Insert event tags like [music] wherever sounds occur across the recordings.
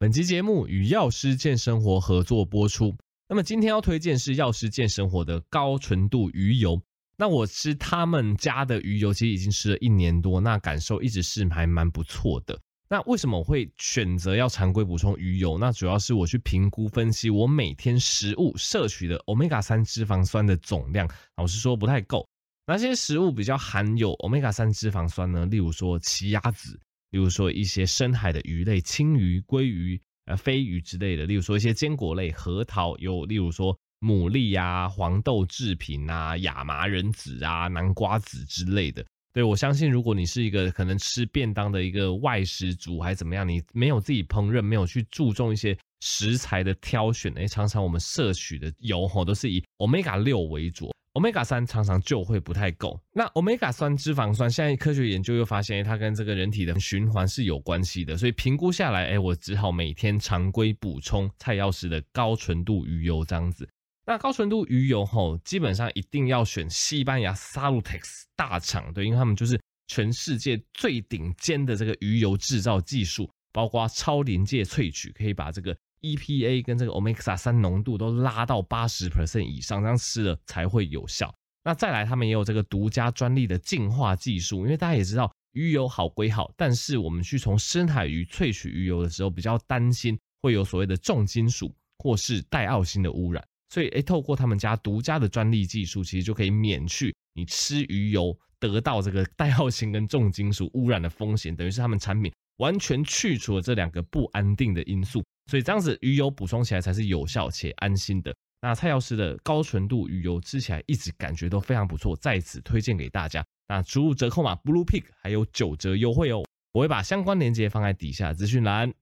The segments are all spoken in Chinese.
本期节目与药师健生活合作播出。那么今天要推荐是药师健生活的高纯度鱼油。那我吃他们家的鱼油，其实已经吃了一年多，那感受一直是还蛮不错的。那为什么我会选择要常规补充鱼油？那主要是我去评估分析我每天食物摄取的 Omega 三脂肪酸的总量，老实说不太够。哪些食物比较含有 Omega 三脂肪酸呢？例如说奇亚籽。例如说一些深海的鱼类，青鱼、鲑鱼、呃飞鱼之类的；例如说一些坚果类，核桃；有例如说牡蛎啊、黄豆制品啊、亚麻仁籽啊、南瓜籽之类的。对，我相信，如果你是一个可能吃便当的一个外食族，还是怎么样，你没有自己烹饪，没有去注重一些食材的挑选，诶，常常我们摄取的油吼都是以 Omega 六为主。Omega 三常常就会不太够。那 Omega 三脂肪酸，现在科学研究又发现，它跟这个人体的循环是有关系的。所以评估下来，哎，我只好每天常规补充蔡药师的高纯度鱼油这样子。那高纯度鱼油吼，基本上一定要选西班牙 Salutex 大厂，对，因为他们就是全世界最顶尖的这个鱼油制造技术，包括超临界萃取，可以把这个。EPA 跟这个 Omega 三浓度都拉到八十 percent 以上，这样吃了才会有效。那再来，他们也有这个独家专利的净化技术，因为大家也知道鱼油好归好，但是我们去从深海鱼萃取鱼油的时候，比较担心会有所谓的重金属或是带奥辛的污染，所以诶，透过他们家独家的专利技术，其实就可以免去你吃鱼油得到这个带奥辛跟重金属污染的风险，等于是他们产品完全去除了这两个不安定的因素。所以这样子鱼油补充起来才是有效且安心的。那蔡药师的高纯度鱼油吃起来一直感觉都非常不错，在此推荐给大家。那输入折扣码 Bluepig 还有九折优惠哦。我会把相关链接放在底下资讯栏。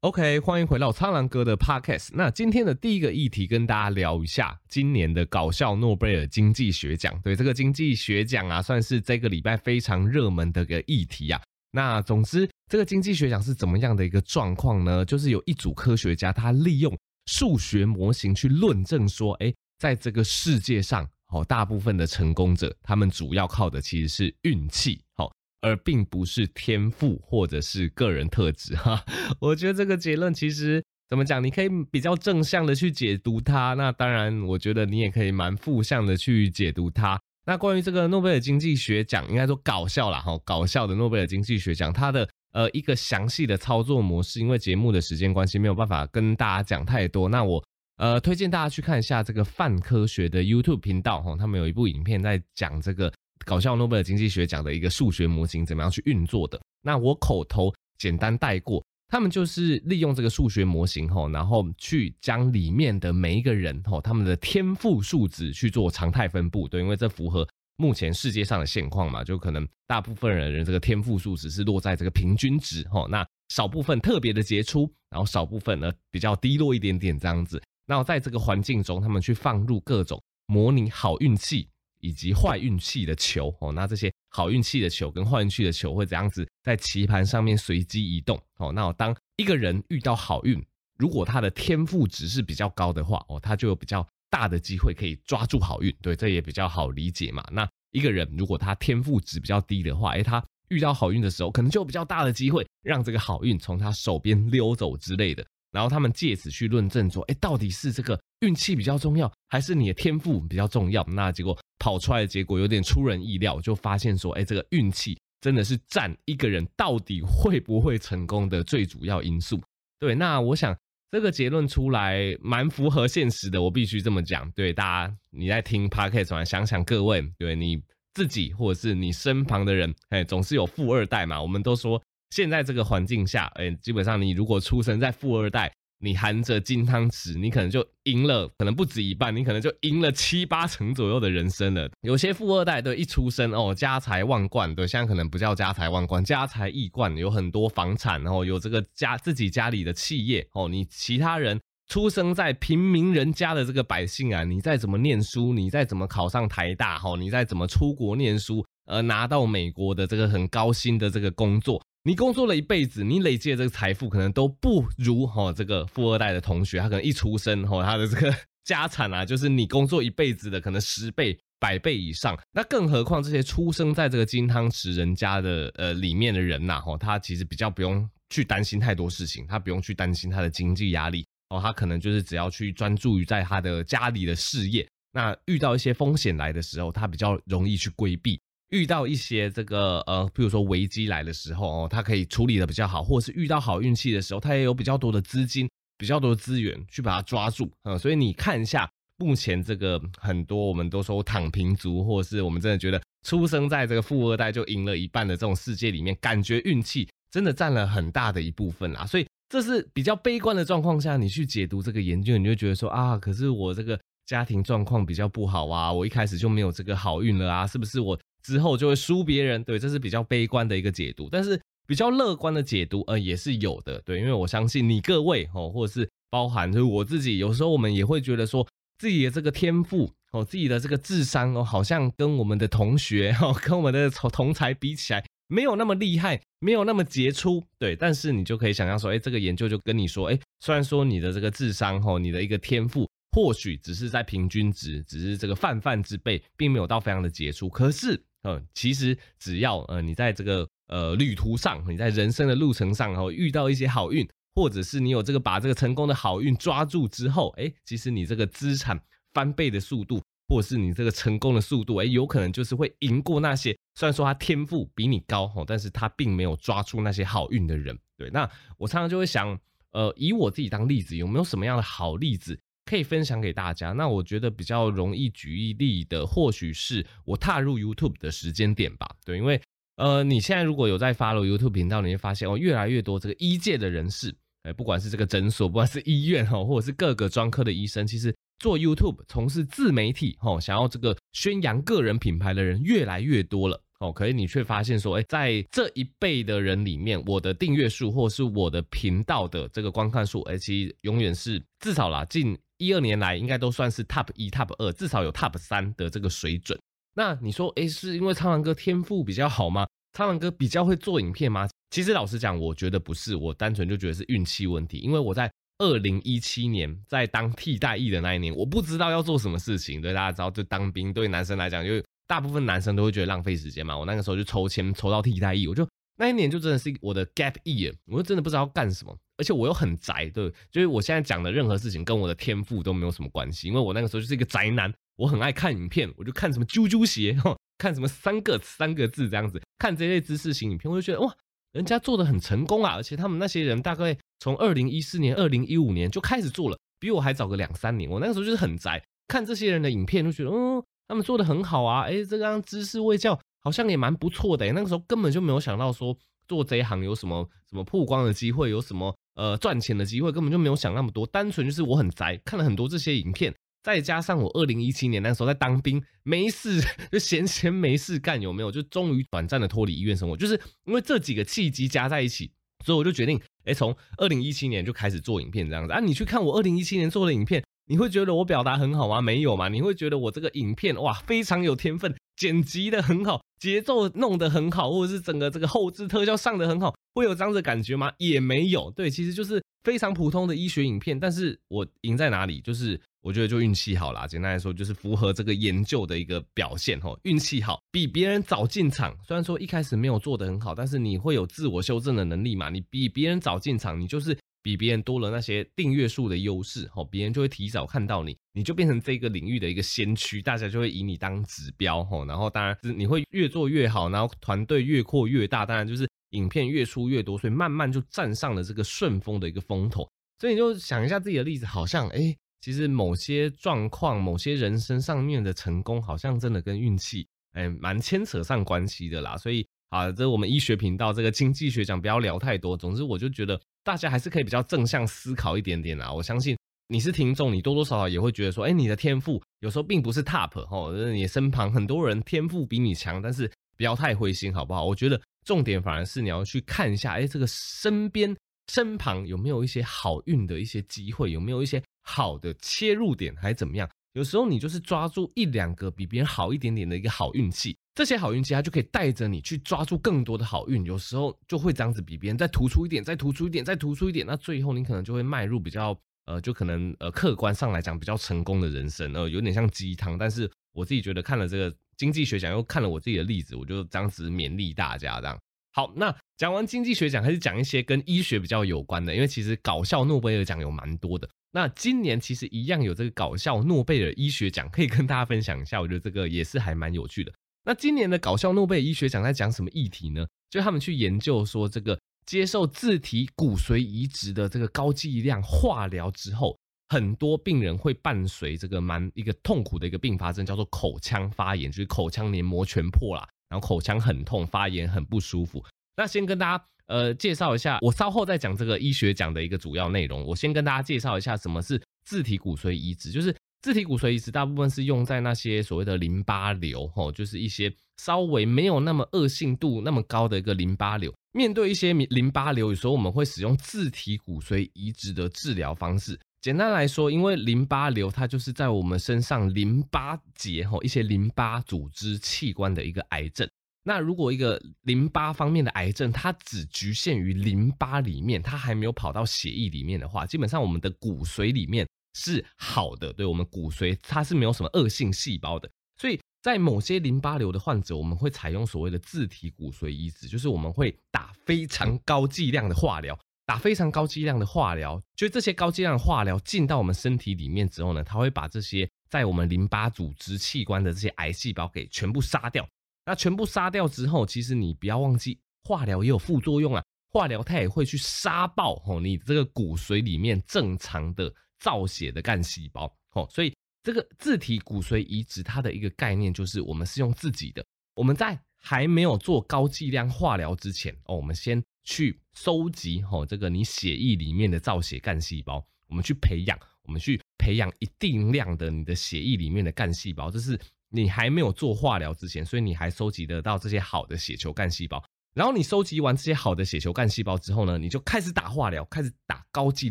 OK，欢迎回到苍狼哥的 Podcast。那今天的第一个议题跟大家聊一下今年的搞笑诺贝尔经济学奖。对，这个经济学奖啊，算是这个礼拜非常热门的一个议题啊。那总之，这个经济学奖是怎么样的一个状况呢？就是有一组科学家，他利用数学模型去论证说，哎，在这个世界上，好，大部分的成功者，他们主要靠的其实是运气，好，而并不是天赋或者是个人特质。哈，[laughs] 我觉得这个结论其实怎么讲？你可以比较正向的去解读它，那当然，我觉得你也可以蛮负向的去解读它。那关于这个诺贝尔经济学奖，应该说搞笑啦，哈，搞笑的诺贝尔经济学奖，它的呃一个详细的操作模式，因为节目的时间关系，没有办法跟大家讲太多。那我呃推荐大家去看一下这个泛科学的 YouTube 频道，哈，他们有一部影片在讲这个搞笑诺贝尔经济学奖的一个数学模型怎么样去运作的。那我口头简单带过。他们就是利用这个数学模型吼，然后去将里面的每一个人吼，他们的天赋数值去做常态分布，对，因为这符合目前世界上的现况嘛，就可能大部分人人这个天赋数值是落在这个平均值吼，那少部分特别的杰出，然后少部分呢比较低落一点点这样子。那在这个环境中，他们去放入各种模拟好运气以及坏运气的球哦，那这些。好运气的球跟坏运气的球会怎样子在棋盘上面随机移动？哦，那当一个人遇到好运，如果他的天赋值是比较高的话，哦，他就有比较大的机会可以抓住好运。对，这也比较好理解嘛。那一个人如果他天赋值比较低的话，诶，他遇到好运的时候，可能就有比较大的机会让这个好运从他手边溜走之类的。然后他们借此去论证说，哎，到底是这个运气比较重要，还是你的天赋比较重要？那结果。跑出来的结果有点出人意料，就发现说，哎，这个运气真的是占一个人到底会不会成功的最主要因素。对，那我想这个结论出来蛮符合现实的，我必须这么讲。对，大家你在听 Podcast 想想各位，对你自己或者是你身旁的人，哎，总是有富二代嘛。我们都说现在这个环境下，哎，基本上你如果出生在富二代。你含着金汤匙，你可能就赢了，可能不止一半，你可能就赢了七八成左右的人生了。有些富二代对一出生哦，家财万贯，对，现在可能不叫家财万贯，家财亿贯，有很多房产，然后有这个家自己家里的企业哦。你其他人出生在平民人家的这个百姓啊，你再怎么念书，你再怎么考上台大，哈，你再怎么出国念书，呃，拿到美国的这个很高薪的这个工作。你工作了一辈子，你累积的这个财富可能都不如哈这个富二代的同学，他可能一出生哈他的这个家产啊，就是你工作一辈子的可能十倍、百倍以上。那更何况这些出生在这个金汤匙人家的呃里面的人呐，哈，他其实比较不用去担心太多事情，他不用去担心他的经济压力哦，他可能就是只要去专注于在他的家里的事业。那遇到一些风险来的时候，他比较容易去规避；遇到一些这个呃，比如说危机来的时候哦，他可以处理得比较好，或者是遇到好运气的时候，他也有比较多的资金、比较多的资源去把它抓住啊。所以你看一下。目前这个很多我们都说躺平族，或者是我们真的觉得出生在这个富二代就赢了一半的这种世界里面，感觉运气真的占了很大的一部分啦。所以这是比较悲观的状况下，你去解读这个研究，你就觉得说啊，可是我这个家庭状况比较不好啊，我一开始就没有这个好运了啊，是不是我之后就会输别人？对，这是比较悲观的一个解读。但是比较乐观的解读，呃，也是有的。对，因为我相信你各位哦，或者是包含就是我自己，有时候我们也会觉得说。自己的这个天赋哦，自己的这个智商哦，好像跟我们的同学哦，跟我们的同同才比起来，没有那么厉害，没有那么杰出，对。但是你就可以想象说，哎，这个研究就跟你说，哎，虽然说你的这个智商哦，你的一个天赋或许只是在平均值，只是这个泛泛之辈，并没有到非常的杰出。可是，嗯，其实只要呃你在这个呃旅途上，你在人生的路程上然哦，遇到一些好运。或者是你有这个把这个成功的好运抓住之后，哎，其实你这个资产翻倍的速度，或者是你这个成功的速度，哎，有可能就是会赢过那些虽然说他天赋比你高哈，但是他并没有抓住那些好运的人。对，那我常常就会想，呃，以我自己当例子，有没有什么样的好例子可以分享给大家？那我觉得比较容易举一例的，或许是我踏入 YouTube 的时间点吧。对，因为呃，你现在如果有在 follow YouTube 频道，你会发现哦，越来越多这个医界的人士。不管是这个诊所，不管是医院哈，或者是各个专科的医生，其实做 YouTube 从事自媒体哈，想要这个宣扬个人品牌的人越来越多了哦。可是你却发现说，哎，在这一辈的人里面，我的订阅数或是我的频道的这个观看数，哎，其实永远是至少啦，近一二年来应该都算是 Top 一、Top 二，至少有 Top 三的这个水准。那你说，哎，是因为苍狼哥天赋比较好吗？苍狼哥比较会做影片吗？其实老实讲，我觉得不是，我单纯就觉得是运气问题。因为我在二零一七年在当替代役的那一年，我不知道要做什么事情。对，大家知道，就当兵对男生来讲，就大部分男生都会觉得浪费时间嘛。我那个时候就抽签抽到替代役，我就那一年就真的是我的 gap year，我就真的不知道要干什么，而且我又很宅，对，就是我现在讲的任何事情跟我的天赋都没有什么关系，因为我那个时候就是一个宅男，我很爱看影片，我就看什么啾啾鞋。看什么三个三个字这样子，看这类知识型影片，我就觉得哇，人家做的很成功啊！而且他们那些人大概从二零一四年、二零一五年就开始做了，比我还早个两三年。我那个时候就是很宅，看这些人的影片就觉得，嗯，他们做的很好啊！哎，这个样知识卫教好像也蛮不错的。那个时候根本就没有想到说做这一行有什么什么曝光的机会，有什么呃赚钱的机会，根本就没有想那么多。单纯就是我很宅，看了很多这些影片。再加上我二零一七年那时候在当兵，没事就闲闲没事干，有没有？就终于短暂的脱离医院生活，就是因为这几个契机加在一起，所以我就决定，哎，从二零一七年就开始做影片这样子啊。你去看我二零一七年做的影片，你会觉得我表达很好吗？没有嘛？你会觉得我这个影片哇非常有天分，剪辑的很好，节奏弄得很好，或者是整个这个后置特效上的很好，会有这样子的感觉吗？也没有。对，其实就是非常普通的医学影片，但是我赢在哪里？就是。我觉得就运气好啦，简单来说就是符合这个研究的一个表现吼，运气好，比别人早进场。虽然说一开始没有做得很好，但是你会有自我修正的能力嘛。你比别人早进场，你就是比别人多了那些订阅数的优势吼，别人就会提早看到你，你就变成这个领域的一个先驱，大家就会以你当指标吼。然后当然你会越做越好，然后团队越扩越大，当然就是影片越出越多，所以慢慢就站上了这个顺风的一个风头。所以你就想一下自己的例子，好像哎。其实某些状况、某些人生上面的成功，好像真的跟运气，哎，蛮牵扯上关系的啦。所以啊，这我们医学频道这个经济学讲，不要聊太多。总之，我就觉得大家还是可以比较正向思考一点点啦。我相信你是听众，你多多少少也会觉得说，哎，你的天赋有时候并不是 top 哦，就是你身旁很多人天赋比你强，但是不要太灰心，好不好？我觉得重点反而是你要去看一下，哎，这个身边身旁有没有一些好运的一些机会，有没有一些。好的切入点还怎么样？有时候你就是抓住一两个比别人好一点点的一个好运气，这些好运气它就可以带着你去抓住更多的好运。有时候就会这样子比别人再突出一点，再突出一点，再突出一点，那最后你可能就会迈入比较呃，就可能呃客观上来讲比较成功的人生，呃，有点像鸡汤。但是我自己觉得看了这个经济学奖，又看了我自己的例子，我就这样子勉励大家这样。好，那讲完经济学奖，还是讲一些跟医学比较有关的，因为其实搞笑诺贝尔奖有蛮多的。那今年其实一样有这个搞笑诺贝尔医学奖，可以跟大家分享一下。我觉得这个也是还蛮有趣的。那今年的搞笑诺贝尔医学奖在讲什么议题呢？就他们去研究说，这个接受自体骨髓移植的这个高剂量化疗之后，很多病人会伴随这个蛮一个痛苦的一个并发症，叫做口腔发炎，就是口腔黏膜全破啦，然后口腔很痛，发炎很不舒服。那先跟大家呃介绍一下，我稍后再讲这个医学奖的一个主要内容。我先跟大家介绍一下什么是自体骨髓移植，就是自体骨髓移植大部分是用在那些所谓的淋巴瘤，吼，就是一些稍微没有那么恶性度那么高的一个淋巴瘤。面对一些淋巴瘤，有时候我们会使用自体骨髓移植的治疗方式。简单来说，因为淋巴瘤它就是在我们身上淋巴结，吼，一些淋巴组织器官的一个癌症。那如果一个淋巴方面的癌症，它只局限于淋巴里面，它还没有跑到血液里面的话，基本上我们的骨髓里面是好的，对，我们骨髓它是没有什么恶性细胞的。所以在某些淋巴瘤的患者，我们会采用所谓的自体骨髓移植，就是我们会打非常高剂量的化疗，打非常高剂量的化疗，就这些高剂量化疗进到我们身体里面之后呢，它会把这些在我们淋巴组织器官的这些癌细胞给全部杀掉。那全部杀掉之后，其实你不要忘记，化疗也有副作用啊。化疗它也会去杀爆吼你这个骨髓里面正常的造血的干细胞哦，所以这个自体骨髓移植它的一个概念就是，我们是用自己的，我们在还没有做高剂量化疗之前哦，我们先去收集吼这个你血液里面的造血干细胞，我们去培养，我们去培养一定量的你的血液里面的干细胞，这是。你还没有做化疗之前，所以你还收集得到这些好的血球干细胞。然后你收集完这些好的血球干细胞之后呢，你就开始打化疗，开始打高剂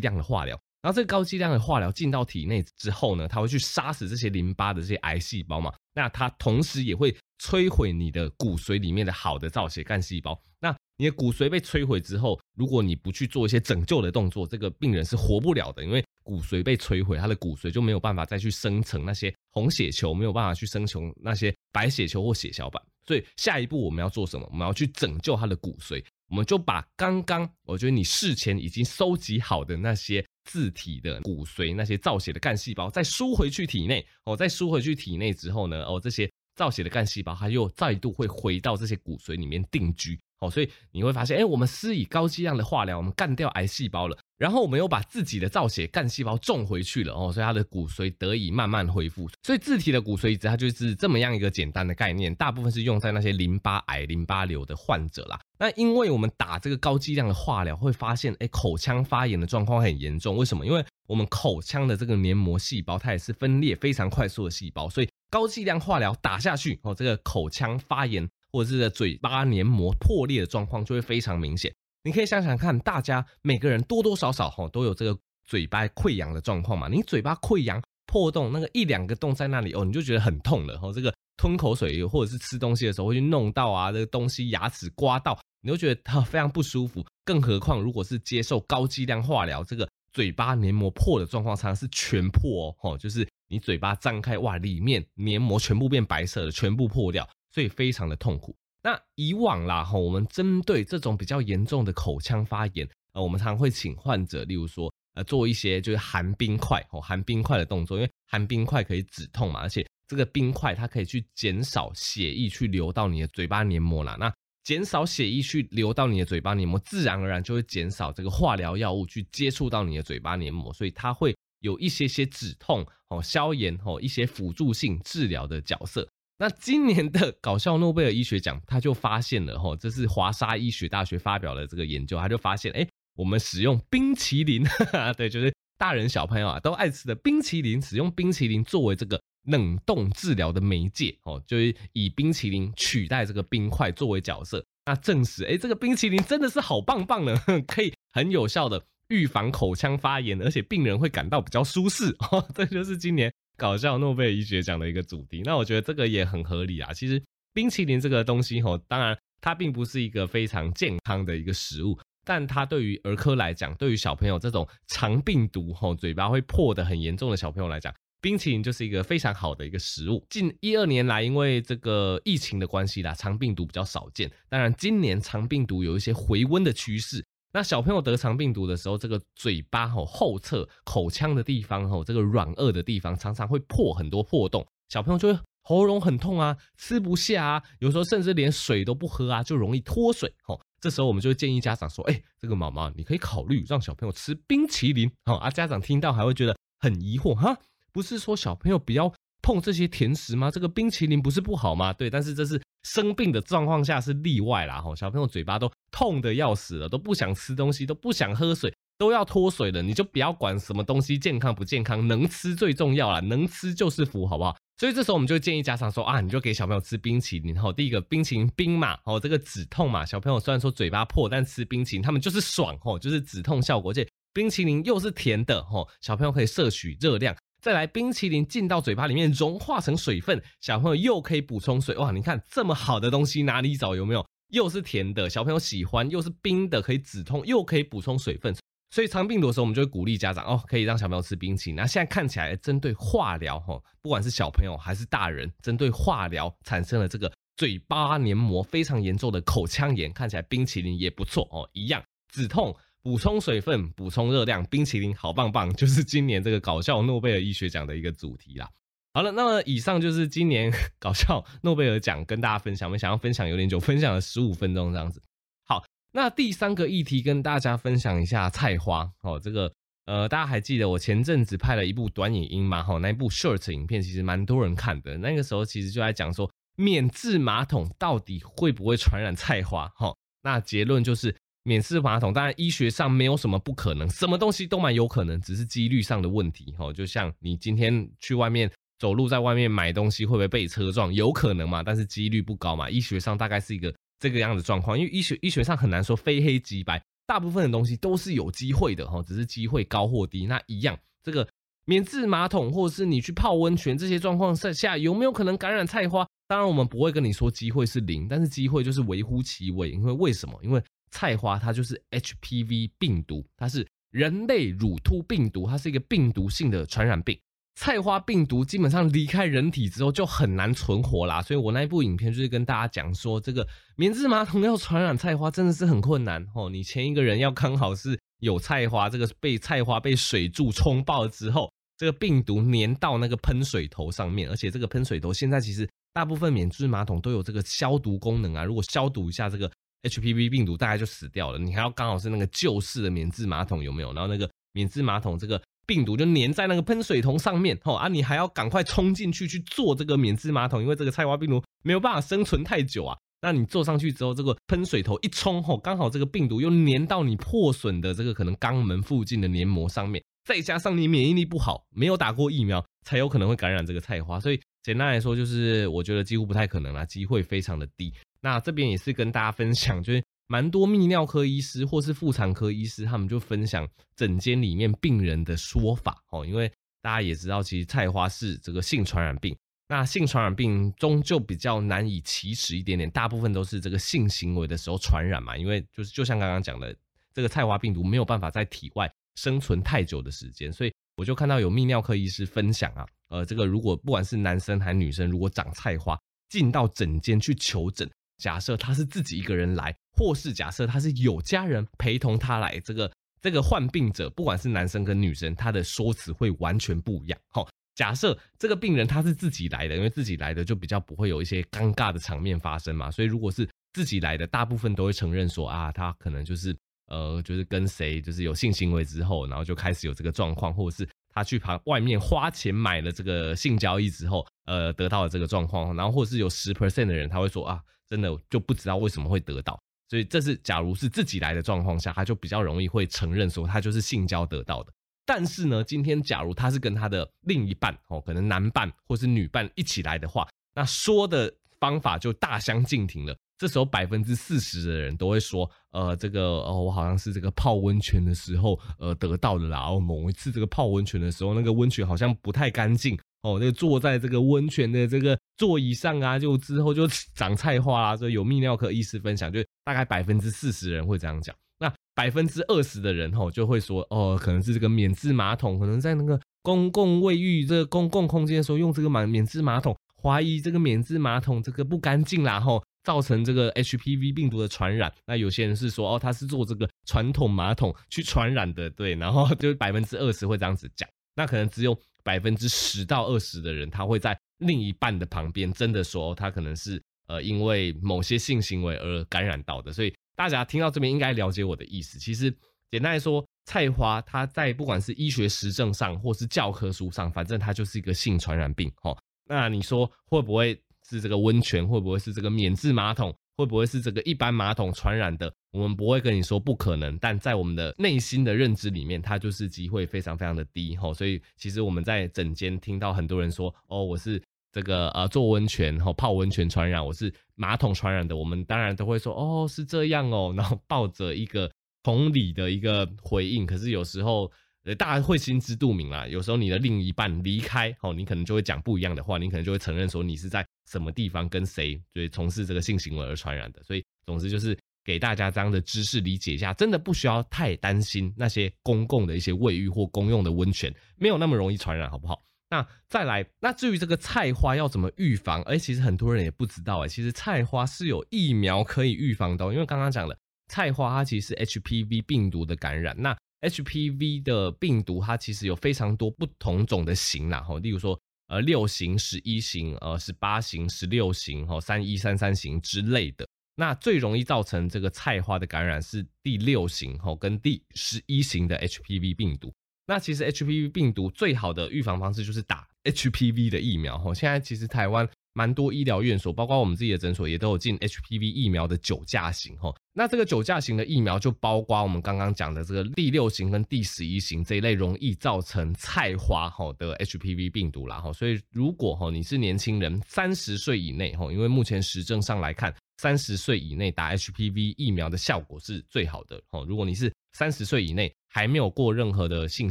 量的化疗。然后这个高剂量的化疗进到体内之后呢，它会去杀死这些淋巴的这些癌细胞嘛。那它同时也会摧毁你的骨髓里面的好的造血干细胞。那你的骨髓被摧毁之后，如果你不去做一些拯救的动作，这个病人是活不了的，因为。骨髓被摧毁，他的骨髓就没有办法再去生成那些红血球，没有办法去生成那些白血球或血小板。所以下一步我们要做什么？我们要去拯救他的骨髓。我们就把刚刚我觉得你事前已经收集好的那些自体的骨髓，那些造血的干细胞，再输回去体内。哦，再输回去体内之后呢，哦，这些造血的干细胞它又再度会回到这些骨髓里面定居。哦，所以你会发现，哎，我们施以高剂量的化疗，我们干掉癌细胞了，然后我们又把自己的造血干细胞种回去了，哦，所以它的骨髓得以慢慢恢复。所以自体的骨髓移植，它就是这么样一个简单的概念，大部分是用在那些淋巴癌、淋巴瘤的患者啦。那因为我们打这个高剂量的化疗，会发现，哎，口腔发炎的状况很严重。为什么？因为我们口腔的这个黏膜细胞，它也是分裂非常快速的细胞，所以高剂量化疗打下去，哦，这个口腔发炎。或者是嘴巴黏膜破裂的状况就会非常明显。你可以想想看，大家每个人多多少少哈都有这个嘴巴溃疡的状况嘛。你嘴巴溃疡破洞，那个一两个洞在那里哦，你就觉得很痛了。哦，这个吞口水或者是吃东西的时候会去弄到啊，这个东西牙齿刮到，你就觉得它非常不舒服。更何况如果是接受高剂量化疗，这个嘴巴黏膜破的状况常常是全破哦，就是你嘴巴张开哇，里面黏膜全部变白色的，全部破掉。所以非常的痛苦。那以往啦，哈，我们针对这种比较严重的口腔发炎，呃，我们常会请患者，例如说，呃，做一些就是含冰块，哦，含冰块的动作，因为含冰块可以止痛嘛，而且这个冰块它可以去减少血液去流到你的嘴巴黏膜啦。那减少血液去流到你的嘴巴黏膜，自然而然就会减少这个化疗药物去接触到你的嘴巴黏膜，所以它会有一些些止痛、哦，消炎、哦，一些辅助性治疗的角色。那今年的 [laughs] 搞笑诺贝尔医学奖，他就发现了哈，这是华沙医学大学发表的这个研究，他就发现，哎，我们使用冰淇淋，[laughs] 哈哈，对，就是大人小朋友啊都爱吃的冰淇淋，使用冰淇淋作为这个冷冻治疗的媒介，哦，就是以冰淇淋取代这个冰块作为角色，那证实，哎，这个冰淇淋真的是好棒棒的，[laughs] 可以很有效的预防口腔发炎，而且病人会感到比较舒适，哦，这就是今年。搞笑诺贝尔医学奖的一个主题，那我觉得这个也很合理啊。其实冰淇淋这个东西吼，当然它并不是一个非常健康的一个食物，但它对于儿科来讲，对于小朋友这种肠病毒吼嘴巴会破得很严重的小朋友来讲，冰淇淋就是一个非常好的一个食物。近一二年来，因为这个疫情的关系啦，肠病毒比较少见。当然，今年肠病毒有一些回温的趋势。那小朋友得肠病毒的时候，这个嘴巴吼后侧口腔的地方吼，这个软腭的地方常常会破很多破洞，小朋友就会喉咙很痛啊，吃不下啊，有时候甚至连水都不喝啊，就容易脱水吼。这时候我们就会建议家长说，哎，这个毛毛你可以考虑让小朋友吃冰淇淋。好啊，家长听到还会觉得很疑惑哈。不是说小朋友比较碰这些甜食吗？这个冰淇淋不是不好吗？对，但是这是生病的状况下是例外啦。吼，小朋友嘴巴都痛得要死了，都不想吃东西，都不想喝水，都要脱水了，你就不要管什么东西健康不健康，能吃最重要啦，能吃就是福，好不好？所以这时候我们就建议家长说啊，你就给小朋友吃冰淇淋。吼，第一个冰淇淋冰嘛，哦，这个止痛嘛，小朋友虽然说嘴巴破，但吃冰淇淋他们就是爽，吼，就是止痛效果，而且冰淇淋又是甜的，吼，小朋友可以摄取热量。再来，冰淇淋进到嘴巴里面融化成水分，小朋友又可以补充水。哇，你看这么好的东西哪里找？有没有？又是甜的，小朋友喜欢，又是冰的，可以止痛，又可以补充水分。所以肠病毒的时候，我们就会鼓励家长哦，可以让小朋友吃冰淇淋。那现在看起来，针对化疗哈，不管是小朋友还是大人，针对化疗产生了这个嘴巴黏膜非常严重的口腔炎，看起来冰淇淋也不错哦，一样止痛。补充水分，补充热量，冰淇淋好棒棒，[laughs] 就是今年这个搞笑诺贝尔医学奖的一个主题啦。好了，那么以上就是今年 [laughs] 搞笑诺贝尔奖跟大家分享，我们想要分享有点久，分享了十五分钟这样子。好，那第三个议题跟大家分享一下菜花哦，这个呃，大家还记得我前阵子拍了一部短影音嘛？哈，那一部 short 影片其实蛮多人看的，那个时候其实就在讲说免治马桶到底会不会传染菜花？哈，那结论就是。免治马桶，当然医学上没有什么不可能，什么东西都蛮有可能，只是几率上的问题。吼，就像你今天去外面走路，在外面买东西会不会被车撞？有可能嘛，但是几率不高嘛。医学上大概是一个这个样子状况，因为医学医学上很难说非黑即白，大部分的东西都是有机会的。哈，只是机会高或低。那一样，这个免治马桶或者是你去泡温泉这些状况下，有没有可能感染菜花？当然我们不会跟你说机会是零，但是机会就是微乎其微。因为为什么？因为菜花它就是 HPV 病毒，它是人类乳突病毒，它是一个病毒性的传染病。菜花病毒基本上离开人体之后就很难存活啦，所以我那一部影片就是跟大家讲说，这个免治马桶要传染菜花真的是很困难哦。你前一个人要刚好是有菜花，这个被菜花被水柱冲爆之后，这个病毒粘到那个喷水头上面，而且这个喷水头现在其实大部分免治马桶都有这个消毒功能啊，如果消毒一下这个。HPV 病毒大概就死掉了，你还要刚好是那个旧式的免治马桶有没有？然后那个免治马桶这个病毒就粘在那个喷水桶上面，吼啊，你还要赶快冲进去去做这个免治马桶，因为这个菜花病毒没有办法生存太久啊。那你坐上去之后，这个喷水头一冲，吼，刚好这个病毒又粘到你破损的这个可能肛门附近的黏膜上面，再加上你免疫力不好，没有打过疫苗，才有可能会感染这个菜花。所以简单来说，就是我觉得几乎不太可能啦，机会非常的低。那这边也是跟大家分享，就是蛮多泌尿科医师或是妇产科医师，他们就分享诊间里面病人的说法哦。因为大家也知道，其实菜花是这个性传染病，那性传染病终究比较难以启齿一点点，大部分都是这个性行为的时候传染嘛。因为就是就像刚刚讲的，这个菜花病毒没有办法在体外生存太久的时间，所以我就看到有泌尿科医师分享啊，呃，这个如果不管是男生还是女生，如果长菜花进到诊间去求诊。假设他是自己一个人来，或是假设他是有家人陪同他来，这个这个患病者，不管是男生跟女生，他的说辞会完全不一样。好，假设这个病人他是自己来的，因为自己来的就比较不会有一些尴尬的场面发生嘛。所以如果是自己来的，大部分都会承认说啊，他可能就是呃，就是跟谁就是有性行为之后，然后就开始有这个状况，或者是他去旁外面花钱买了这个性交易之后，呃，得到了这个状况，然后或者是有十 percent 的人他会说啊。真的就不知道为什么会得到，所以这是假如是自己来的状况下，他就比较容易会承认说他就是性交得到的。但是呢，今天假如他是跟他的另一半哦，可能男伴或是女伴一起来的话，那说的方法就大相径庭了。这时候百分之四十的人都会说，呃，这个哦，我好像是这个泡温泉的时候呃得到的啦。哦某一次这个泡温泉的时候，那个温泉好像不太干净。哦，那坐在这个温泉的这个座椅上啊，就之后就 [laughs] 长菜花啊。所以有泌尿科医师分享，就大概百分之四十人会这样讲。那百分之二十的人吼就会说，哦，可能是这个免治马桶，可能在那个公共卫浴这个公共空间的时候用这个免免治马桶，怀疑这个免治马桶这个不干净啦，吼，造成这个 HPV 病毒的传染。那有些人是说，哦，他是做这个传统马桶去传染的，对，然后就是百分之二十会这样子讲，那可能只有百分之十到二十的人，他会在另一半的旁边真的说，他可能是呃因为某些性行为而感染到的。所以大家听到这边应该了解我的意思。其实简单来说。菜花，它在不管是医学实证上，或是教科书上，反正它就是一个性传染病。哦，那你说会不会是这个温泉？会不会是这个免治马桶？会不会是这个一般马桶传染的？我们不会跟你说不可能，但在我们的内心的认知里面，它就是机会非常非常的低。齁，所以其实我们在诊间听到很多人说，哦，我是这个呃做温泉齁泡温泉传染，我是马桶传染的。我们当然都会说，哦，是这样哦，然后抱着一个。同理的一个回应，可是有时候，呃，大家会心知肚明啦。有时候你的另一半离开，哦，你可能就会讲不一样的话，你可能就会承认说你是在什么地方跟谁，所以从事这个性行为而传染的。所以，总之就是给大家这样的知识理解一下，真的不需要太担心那些公共的一些卫浴或公用的温泉，没有那么容易传染，好不好？那再来，那至于这个菜花要怎么预防？哎，其实很多人也不知道，哎，其实菜花是有疫苗可以预防的，因为刚刚讲了。菜花它其实是 HPV 病毒的感染，那 HPV 的病毒它其实有非常多不同种的型啦，哈，例如说呃六型、十一型、呃十八型、十六型、哈三一三三型之类的。那最容易造成这个菜花的感染是第六型吼跟第十一型的 HPV 病毒。那其实 HPV 病毒最好的预防方式就是打 HPV 的疫苗吼。现在其实台湾。蛮多医疗院所，包括我们自己的诊所，也都有进 HPV 疫苗的九价型吼。那这个九价型的疫苗，就包括我们刚刚讲的这个第六型跟第十一型这一类容易造成菜花吼的 HPV 病毒啦吼。所以如果吼你是年轻人，三十岁以内吼，因为目前实证上来看，三十岁以内打 HPV 疫苗的效果是最好的哦。如果你是三十岁以内还没有过任何的性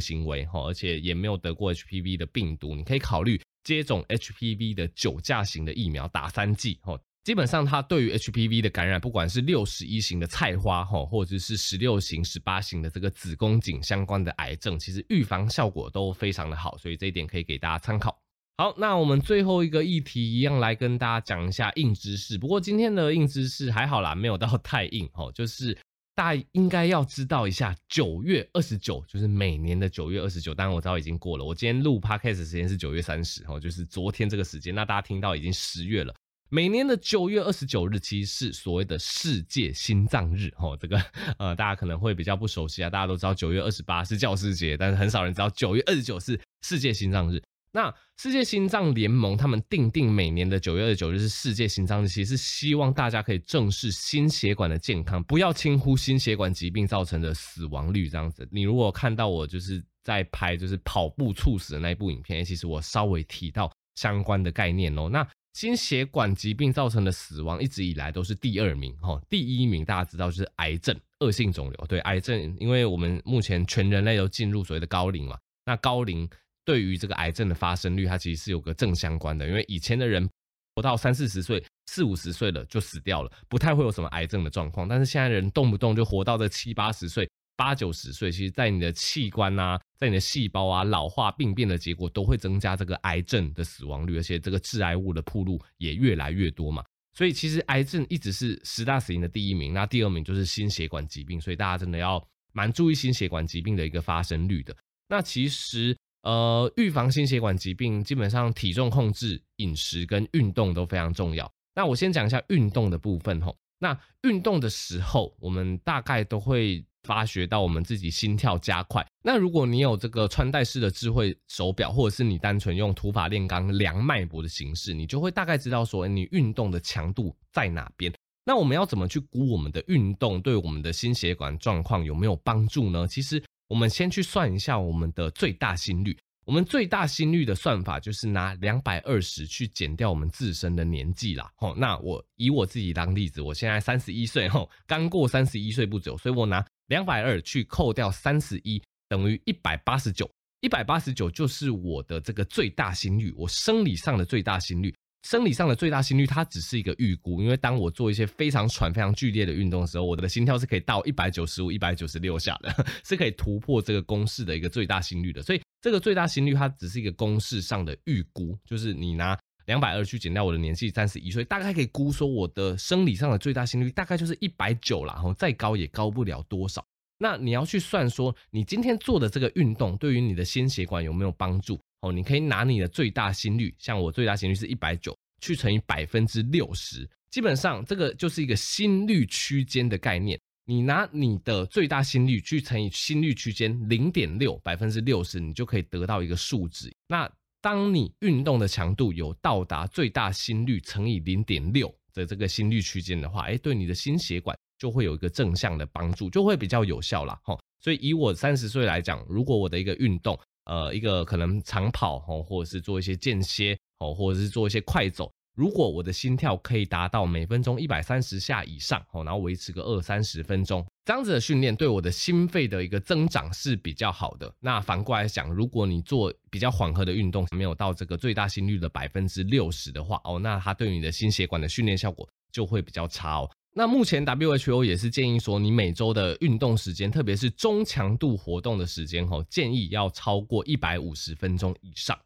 行为哈，而且也没有得过 HPV 的病毒，你可以考虑。接种 HPV 的九价型的疫苗，打三剂哦，基本上它对于 HPV 的感染，不管是六十一型的菜花哈，或者是十六型、十八型的这个子宫颈相关的癌症，其实预防效果都非常的好，所以这一点可以给大家参考。好，那我们最后一个议题一样来跟大家讲一下硬知识，不过今天的硬知识还好啦，没有到 [laughs] 太硬哦，就是。大家应该要知道一下，九月二十九就是每年的九月二十九。当然我知道已经过了，我今天录 podcast 时间是九月三十，哦，就是昨天这个时间。那大家听到已经十月了。每年的九月二十九日其实是所谓的世界心脏日，哦，这个呃大家可能会比较不熟悉啊。大家都知道九月二十八是教师节，但是很少人知道九月二十九是世界心脏日。那世界心脏联盟他们定定每年的九月二十九日是世界心脏日，其实是希望大家可以正视心血管的健康，不要轻忽心血管疾病造成的死亡率这样子。你如果看到我就是在拍就是跑步猝死的那一部影片，其实我稍微提到相关的概念哦。那心血管疾病造成的死亡一直以来都是第二名哈，第一名大家知道就是癌症、恶性肿瘤。对，癌症，因为我们目前全人类都进入所谓的高龄嘛，那高龄。对于这个癌症的发生率，它其实是有个正相关的。因为以前的人活到三四十岁、四五十岁了就死掉了，不太会有什么癌症的状况。但是现在人动不动就活到这七八十岁、八九十岁，其实在你的器官啊，在你的细胞啊老化病变的结果，都会增加这个癌症的死亡率，而且这个致癌物的暴露也越来越多嘛。所以其实癌症一直是十大死因的第一名，那第二名就是心血管疾病。所以大家真的要蛮注意心血管疾病的一个发生率的。那其实。呃，预防心血管疾病，基本上体重控制、饮食跟运动都非常重要。那我先讲一下运动的部分吼。那运动的时候，我们大概都会发觉到我们自己心跳加快。那如果你有这个穿戴式的智慧手表，或者是你单纯用土法炼钢量脉搏的形式，你就会大概知道说，你运动的强度在哪边。那我们要怎么去估我们的运动对我们的心血管状况有没有帮助呢？其实。我们先去算一下我们的最大心率。我们最大心率的算法就是拿两百二十去减掉我们自身的年纪啦。吼，那我以我自己当例子，我现在三十一岁，吼，刚过三十一岁不久，所以我拿两百二去扣掉三十一，等于一百八十九。一百八十九就是我的这个最大心率，我生理上的最大心率。生理上的最大心率，它只是一个预估，因为当我做一些非常喘、非常剧烈的运动的时候，我的心跳是可以到一百九十五、一百九十六下的，[laughs] 是可以突破这个公式的一个最大心率的。所以这个最大心率它只是一个公式上的预估，就是你拿两百二去减掉我的年纪三十一岁，大概可以估说我的生理上的最大心率大概就是一百九啦，然后再高也高不了多少。那你要去算说，你今天做的这个运动对于你的心血管有没有帮助？哦，你可以拿你的最大心率，像我最大心率是一百九，去乘以百分之六十，基本上这个就是一个心率区间的概念。你拿你的最大心率去乘以心率区间零点六百分之六十，你就可以得到一个数值。那当你运动的强度有到达最大心率乘以零点六的这个心率区间的话，哎，对你的心血管就会有一个正向的帮助，就会比较有效啦。哈。所以以我三十岁来讲，如果我的一个运动，呃，一个可能长跑哦，或者是做一些间歇哦，或者是做一些快走。如果我的心跳可以达到每分钟一百三十下以上哦，然后维持个二三十分钟，这样子的训练对我的心肺的一个增长是比较好的。那反过来讲，如果你做比较缓和的运动，没有到这个最大心率的百分之六十的话，哦，那它对你的心血管的训练效果就会比较差哦。那目前 WHO 也是建议说，你每周的运动时间，特别是中强度活动的时间，建议要超过一百五十分钟以上，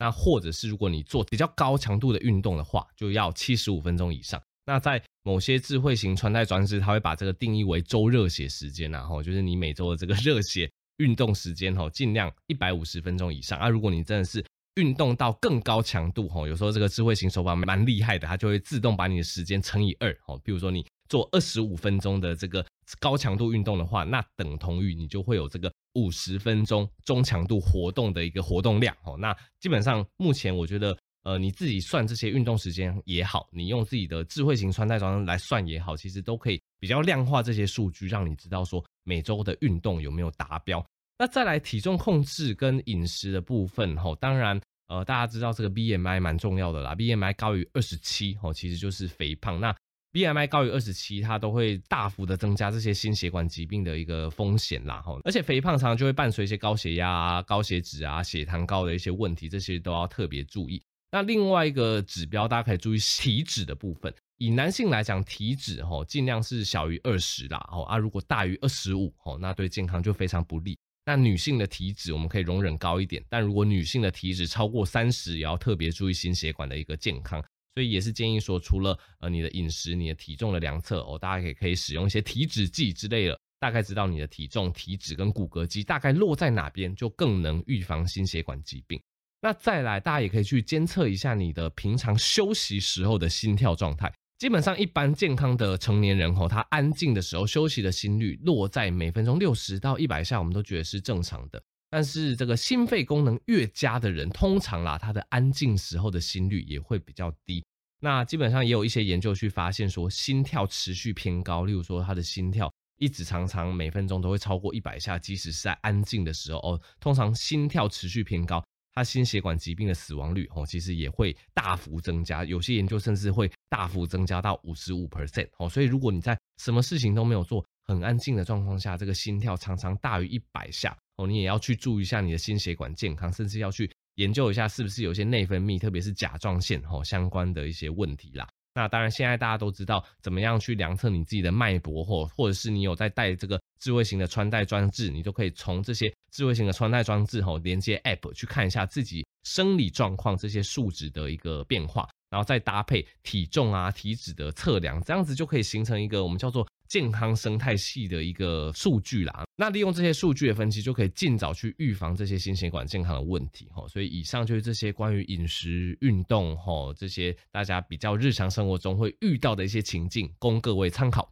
那或者是如果你做比较高强度的运动的话，就要七十五分钟以上。那在某些智慧型穿戴装置，它会把这个定义为周热血时间，然后就是你每周的这个 [laughs] 热血运动时间哈，尽量一百五十分钟以上啊。如果你真的是运动到更高强度哈，有时候这个智慧型手表蛮厉害的，它就会自动把你的时间乘以二哈。比如说你做二十五分钟的这个高强度运动的话，那等同于你就会有这个。五十分钟中强度活动的一个活动量哦，那基本上目前我觉得，呃，你自己算这些运动时间也好，你用自己的智慧型穿戴装来算也好，其实都可以比较量化这些数据，让你知道说每周的运动有没有达标。那再来体重控制跟饮食的部分哈，当然呃大家知道这个 BMI 蛮重要的啦，BMI 高于二十七哦，其实就是肥胖。那 BMI 高于二十七，它都会大幅的增加这些心血管疾病的一个风险啦，哈，而且肥胖常常就会伴随一些高血压啊、高血脂啊、血糖高的一些问题，这些都要特别注意。那另外一个指标，大家可以注意体脂的部分。以男性来讲，体脂吼尽量是小于二十啦，哦啊，如果大于二十五，哦那对健康就非常不利。那女性的体脂我们可以容忍高一点，但如果女性的体脂超过三十，也要特别注意心血管的一个健康。所以也是建议说，除了呃你的饮食、你的体重的量测哦，大家也可以使用一些体脂计之类的，大概知道你的体重、体脂跟骨骼肌大概落在哪边，就更能预防心血管疾病。那再来，大家也可以去监测一下你的平常休息时候的心跳状态。基本上，一般健康的成年人吼，他安静的时候休息的心率落在每分钟六十到一百下，我们都觉得是正常的。但是这个心肺功能越佳的人，通常啦，他的安静时候的心率也会比较低。那基本上也有一些研究去发现说，心跳持续偏高，例如说他的心跳一直常常每分钟都会超过一百下，即使是在安静的时候哦，通常心跳持续偏高，他心血管疾病的死亡率哦，其实也会大幅增加，有些研究甚至会大幅增加到五十五 percent 哦。所以如果你在什么事情都没有做，很安静的状况下，这个心跳常常大于一百下哦，你也要去注意一下你的心血管健康，甚至要去。研究一下是不是有些内分泌，特别是甲状腺哦相关的一些问题啦。那当然，现在大家都知道怎么样去量测你自己的脉搏，或或者是你有在带这个智慧型的穿戴装置，你都可以从这些智慧型的穿戴装置吼连接 App 去看一下自己生理状况这些数值的一个变化，然后再搭配体重啊、体脂的测量，这样子就可以形成一个我们叫做。健康生态系的一个数据啦，那利用这些数据的分析，就可以尽早去预防这些心血管健康的问题哈。所以以上就是这些关于饮食、运动哈这些大家比较日常生活中会遇到的一些情境，供各位参考。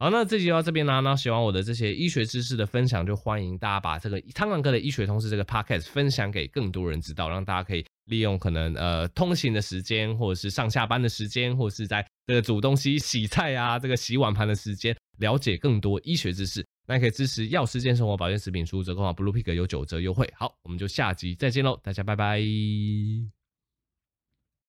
好，那这集就到这边啦。那喜欢我的这些医学知识的分享，就欢迎大家把这个苍蓝鸽的医学通识这个 podcast 分享给更多人知道，让大家可以利用可能呃通勤的时间，或者是上下班的时间，或者是在这个煮东西、洗菜啊，这个洗碗盘的时间，了解更多医学知识。那可以支持药师健生活保健食品输入折扣码 Blue Pig 有九折优惠。好，我们就下集再见喽，大家拜拜。